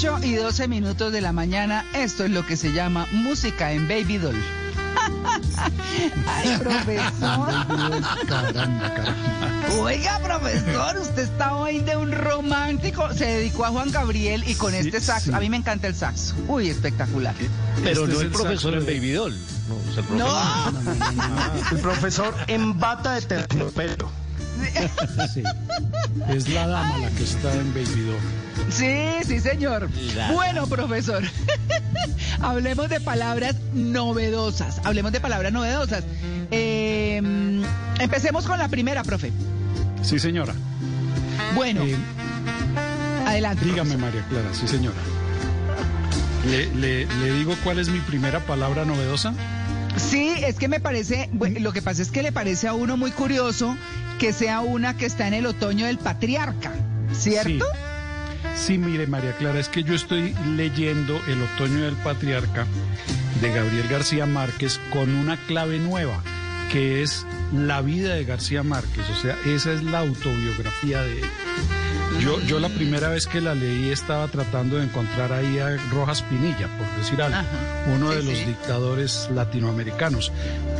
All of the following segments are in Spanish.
12 minutos de la mañana. Esto es lo que se llama música en Baby Doll. Ay, profesor. Oiga, profesor, usted está hoy de un romántico. Se dedicó a Juan Gabriel y con este saxo. A mí me encanta el saxo. Uy, espectacular. Pero no el, profesor en Baby Doll. No, el profesor. El profesor en bata de terciopelo. Sí. Es la dama la que está en Baby Doll. Sí, sí, señor. Bueno, profesor, hablemos de palabras novedosas. Hablemos de palabras novedosas. Eh, empecemos con la primera, profe. Sí, señora. Bueno, Eh, adelante. dígame, profesor. María Clara, sí, señora. Le, le- le digo cuál es mi primera palabra novedosa. Sí, es que me parece, bueno, lo que pasa es que le parece a uno muy curioso que sea una que está en el otoño del patriarca, ¿cierto? Sí, mire, María Clara, es que yo estoy leyendo El otoño del patriarca de Gabriel García Márquez con una clave nueva, que es la vida de García Márquez, o sea, esa es la autobiografía de él. Yo, yo la primera vez que la leí estaba tratando de encontrar ahí a Rojas Pinilla, por decir algo, Ajá. uno Sí, de los sí. dictadores latinoamericanos.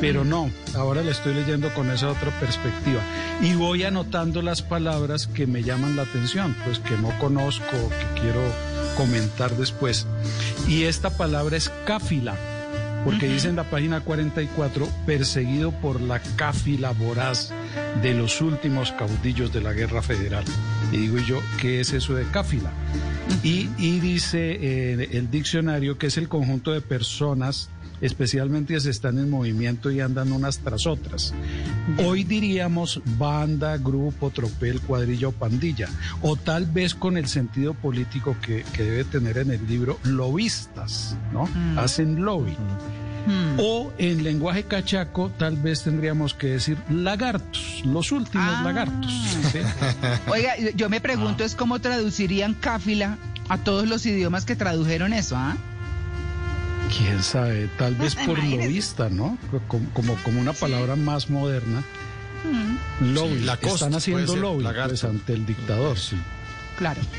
Pero no, ahora la estoy leyendo con esa otra perspectiva. Y voy anotando las palabras que me llaman la atención, pues que no conozco, que quiero comentar después. Y esta palabra es cáfila, porque dice en la página 44, perseguido por la cáfila voraz de los últimos caudillos de la guerra federal. Y digo yo, ¿qué es eso de cáfila? Y, dice eh, el diccionario que es el conjunto de personas, especialmente si están en movimiento y andan unas tras otras. Hoy diríamos banda, grupo, tropel, cuadrilla o pandilla, o tal vez con el sentido político que, que debe tener en el libro, lobistas, ¿no? Mm. Hacen lobby. Hmm. O en lenguaje cachaco, tal vez tendríamos que decir lagartos, los últimos Ah. lagartos. ¿sí? Oiga, yo me pregunto es cómo traducirían cáfila a todos los idiomas que tradujeron eso, ¿ah? Quién sabe, tal vez por lobista, ¿no? Como, como, como una palabra más moderna. Lobby. Sí, lacoste, Están haciendo lobby pues, ante el dictador, sí. Claro.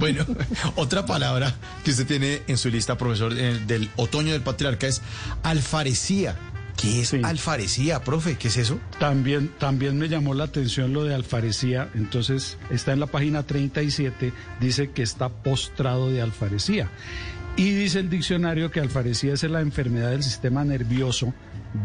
Bueno, otra palabra que usted tiene en su lista, profesor, eh, del otoño del patriarca es alfarecía. ¿Qué es Sí. alfarecía, profe? ¿Qué es eso? También, también me llamó la atención lo de alfarecía. Entonces, está en la página 37, dice que está postrado de alfarecía. Y dice el diccionario que alfarecía es la enfermedad del sistema nervioso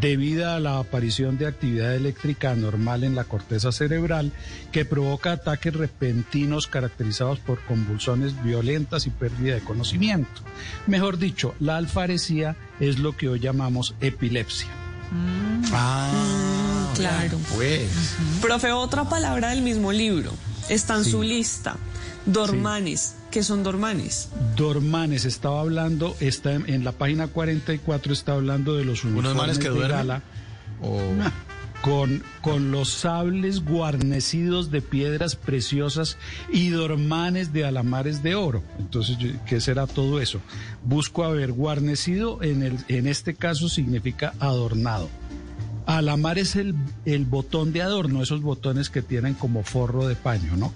debida a la aparición de actividad eléctrica anormal en la corteza cerebral que provoca ataques repentinos caracterizados por convulsiones violentas y pérdida de conocimiento. Mejor dicho, la alfarecía es lo que hoy llamamos epilepsia. Ah, claro. Pues. Profe, otra palabra del mismo libro. Está en su lista. Dormanes. ¿Qué son dormanes? Dormanes, estaba hablando, está en, en la página 44, está hablando de los Unos uniformes manes que de duermen. gala O... con, con los sables guarnecidos de piedras preciosas y dormanes de alamares de oro. Entonces, ¿qué será todo eso? Busco a ver, guarnecido en, el, en este caso significa adornado. Alamar es el, el botón de adorno, esos botones que tienen como forro de paño, ¿no?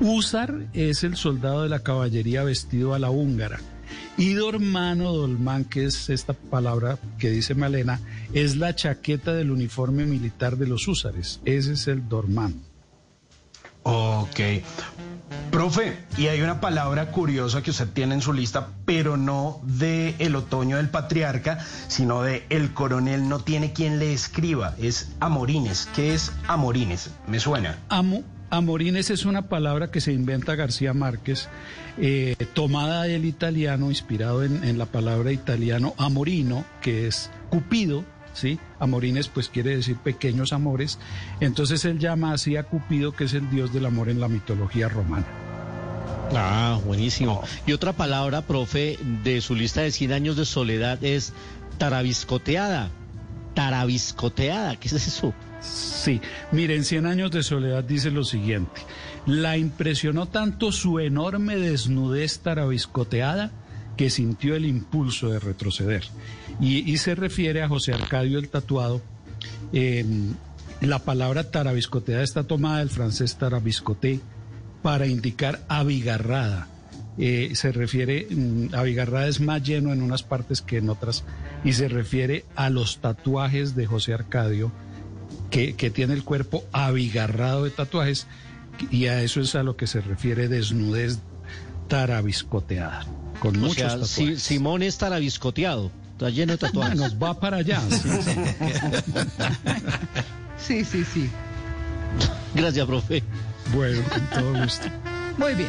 Usar es el soldado de la caballería vestido a la húngara. Y dormano, dolmán, que es esta palabra que dice Malena, es la chaqueta del uniforme militar de los húsares. Ese es el dormán. Ok. Profe, y hay una palabra curiosa que usted tiene en su lista, pero no de el otoño del patriarca, sino de el coronel no tiene quien le escriba, es amorines. ¿Qué es amorines? Me suena. Amo, amorines es una palabra que se inventa García Márquez, eh, tomada del italiano, inspirado en, en la palabra italiano amorino, que es Cupido, ¿sí? Amorines pues quiere decir pequeños amores. Entonces él llama así a Cupido, que es el dios del amor en la mitología romana. Ah, buenísimo. Y otra palabra, profe, de su lista de 100 años de soledad es tarabiscoteada. Tarabiscoteada, ¿qué es eso? Sí, miren, Cien años de soledad dice lo siguiente. La impresionó tanto su enorme desnudez tarabiscoteada que sintió el impulso de retroceder. Y, se refiere a José Arcadio el Tatuado. Eh, la palabra tarabiscoteada está tomada del francés tarabiscoté para indicar abigarrada, eh, se refiere, mm, Abigarrada es más lleno en unas partes que en otras, y se refiere a los tatuajes de José Arcadio, que, que tiene el cuerpo abigarrado de tatuajes, y a eso es a lo que se refiere desnudez tarabiscoteada, con O muchos sea, tatuajes. Si- Simón es tarabiscoteado, está lleno de Ah, tatuajes. nos va para allá. sí, sí. Sí, sí, sí. Gracias, profe. Bueno, con todo gusto. Muy bien.